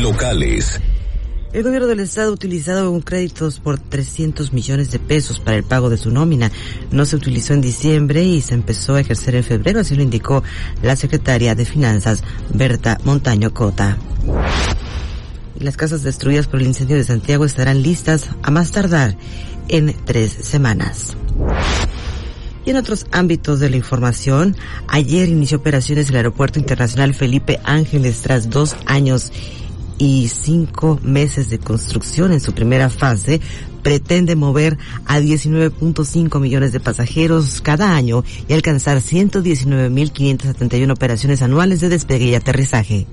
locales. El gobierno del estado ha utilizado un créditos por 300 millones de pesos para el pago de su nómina. No se utilizó en diciembre y se empezó a ejercer en febrero, así lo indicó la secretaria de Finanzas, Berta Montaño Cota. Las casas destruidas por el incendio de Santiago estarán listas a más tardar en tres semanas. Y en otros ámbitos de la información, ayer inició operaciones el Aeropuerto Internacional Felipe Ángeles tras dos años y cinco meses de construcción en su primera fase, pretende mover a 19.5 millones de pasajeros cada año y alcanzar 119.571 operaciones anuales de despegue y aterrizaje.